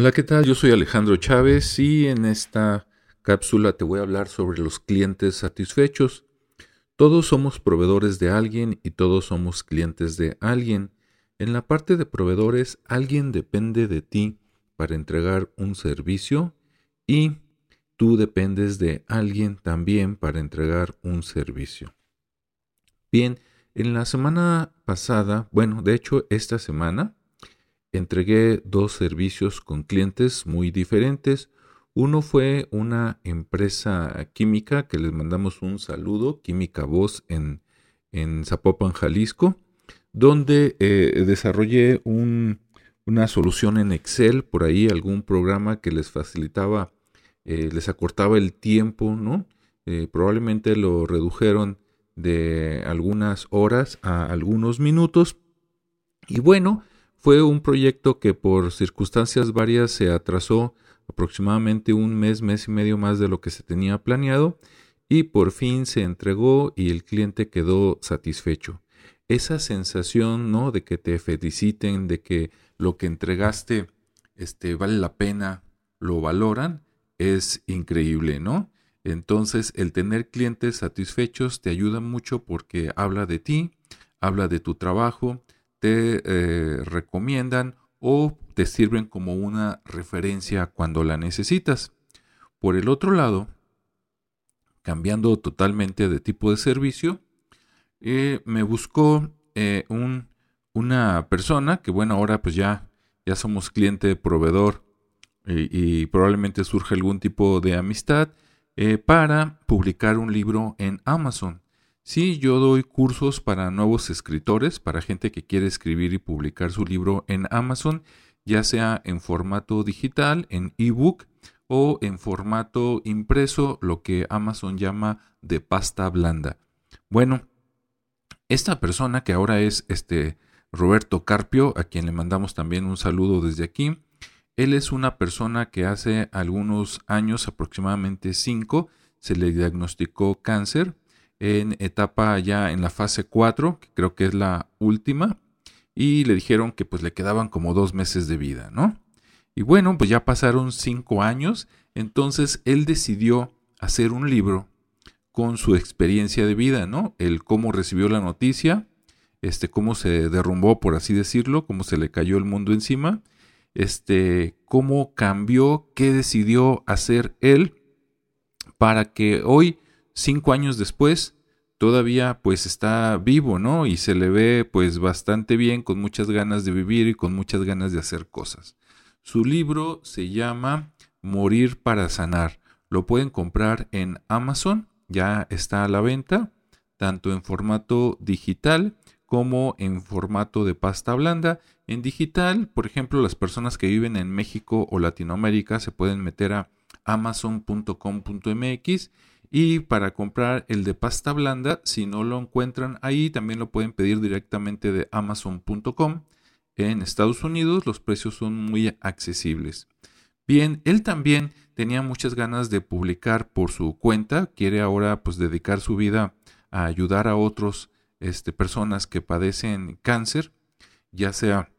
Hola, ¿qué tal? Yo soy Alejandro Chávez y en esta cápsula te voy a hablar sobre los clientes satisfechos. Todos somos proveedores de alguien y todos somos clientes de alguien. En la parte de proveedores, alguien depende de ti para entregar un servicio y tú dependes de alguien también para entregar un servicio. Bien, en la semana pasada, bueno, de hecho esta semana, entregué dos servicios con clientes muy diferentes. Uno fue una empresa química que les mandamos un saludo, Química Voz en, en Zapopan, Jalisco, donde eh, desarrollé una solución en Excel, por ahí algún programa que les facilitaba, eh, les acortaba el tiempo, ¿no? Eh, probablemente lo redujeron de algunas horas a algunos minutos. Y bueno, fue un proyecto que por circunstancias varias se atrasó aproximadamente un mes, mes y medio más de lo que se tenía planeado y por fin se entregó y el cliente quedó satisfecho. Esa sensación, ¿no? De que te feliciten, de que lo que entregaste este, vale la pena, lo valoran, es increíble, ¿no? Entonces, el tener clientes satisfechos te ayuda mucho porque habla de ti, habla de tu trabajo, te eh, recomiendan o te sirven como una referencia cuando la necesitas. Por el otro lado, cambiando totalmente de tipo de servicio, eh, me buscó eh, un, una persona que, bueno, ahora pues ya, ya somos cliente proveedor y, probablemente surge algún tipo de amistad para publicar un libro en Amazon. Sí, yo doy cursos para nuevos escritores, para gente que quiere escribir y publicar su libro en Amazon, ya sea en formato digital, en ebook o en formato impreso, lo que Amazon llama de pasta blanda. Bueno, esta persona que ahora es este Roberto Carpio, a quien le mandamos también un saludo desde aquí, él es una persona que hace algunos años, aproximadamente cinco, se le diagnosticó cáncer en etapa ya en la fase 4, que creo que es la última, y le dijeron que pues le quedaban como dos meses de vida, ¿no? Y bueno, pues ya pasaron cinco años, entonces él decidió hacer un libro con su experiencia de vida, ¿no? El cómo recibió la noticia, este, cómo se derrumbó, por así decirlo, cómo se le cayó el mundo encima, este, cómo cambió, qué decidió hacer él para que hoy cinco años después todavía pues está vivo, ¿no? Y se le ve pues bastante bien, con muchas ganas de vivir y con muchas ganas de hacer cosas. Su libro se llama Morir para sanar. Lo pueden comprar en Amazon, ya está a la venta, tanto en formato digital como en formato de pasta blanda. En digital, por ejemplo, las personas que viven en México o Latinoamérica se pueden meter a amazon.com.mx y para comprar el de pasta blanda, si no lo encuentran ahí, también lo pueden pedir directamente de amazon.com. En Estados Unidos los precios son muy accesibles. Bien, él también tenía muchas ganas de publicar por su cuenta, quiere ahora pues dedicar su vida a ayudar a otros este, personas que padecen cáncer, ya sea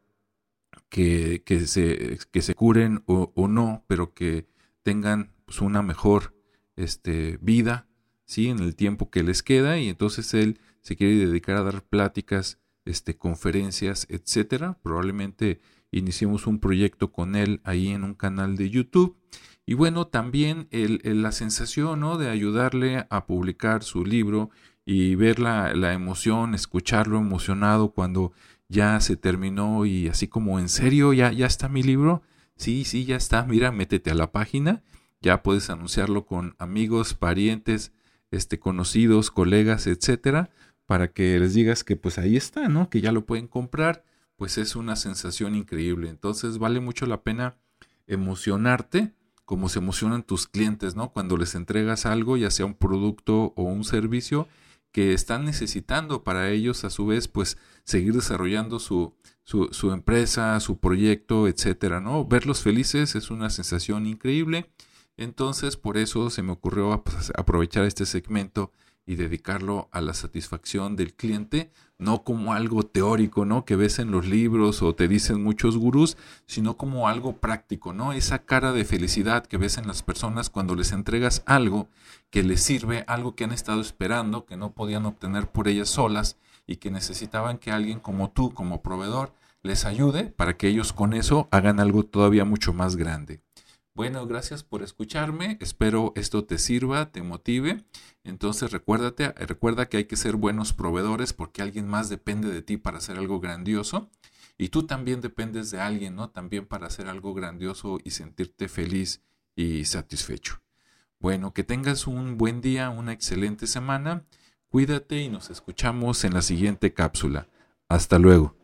que, se, que se curen o, o, no, pero que tengan pues, una mejor este, vida, ¿sí? En el tiempo que les queda y entonces él se quiere dedicar a dar pláticas, este, conferencias, etcétera. Probablemente iniciemos un proyecto con él ahí en un canal de YouTube. Y bueno, también el, la sensación ¿no? de ayudarle a publicar su libro y ver la, la, emoción, escucharlo emocionado cuando ya se terminó y así como en serio, ya, ya está mi libro. Sí, sí, ya está. Mira, métete a la página ya puedes anunciarlo con amigos, parientes, este, conocidos, colegas, etcétera, para que les digas que pues ahí está, ¿no? Que ya lo pueden comprar, pues es una sensación increíble. Entonces vale mucho la pena emocionarte como se emocionan tus clientes, ¿no? Cuando les entregas algo, ya sea un producto o un servicio que están necesitando para ellos a su vez pues seguir desarrollando su, su, su empresa, su proyecto, etcétera, ¿no? Verlos felices es una sensación increíble entonces, por eso se me ocurrió pues, aprovechar este segmento y dedicarlo a la satisfacción del cliente, no como algo teórico, ¿no? Que ves en los libros o te dicen muchos gurús, sino como algo práctico, ¿no? Esa cara de felicidad que ves en las personas cuando les entregas algo que les sirve, algo que han estado esperando, que no podían obtener por ellas solas y que necesitaban que alguien como tú, como proveedor, les ayude para que ellos con eso hagan algo todavía mucho más grande. Bueno, gracias por escucharme. Espero esto te sirva, te motive. Entonces recuérdate, recuerda que hay que ser buenos proveedores porque alguien más depende de ti para hacer algo grandioso. Y tú también dependes de alguien, ¿no? También para hacer algo grandioso y sentirte feliz y satisfecho. Bueno, que tengas un buen día, una excelente semana. Cuídate y nos escuchamos en la siguiente cápsula. Hasta luego.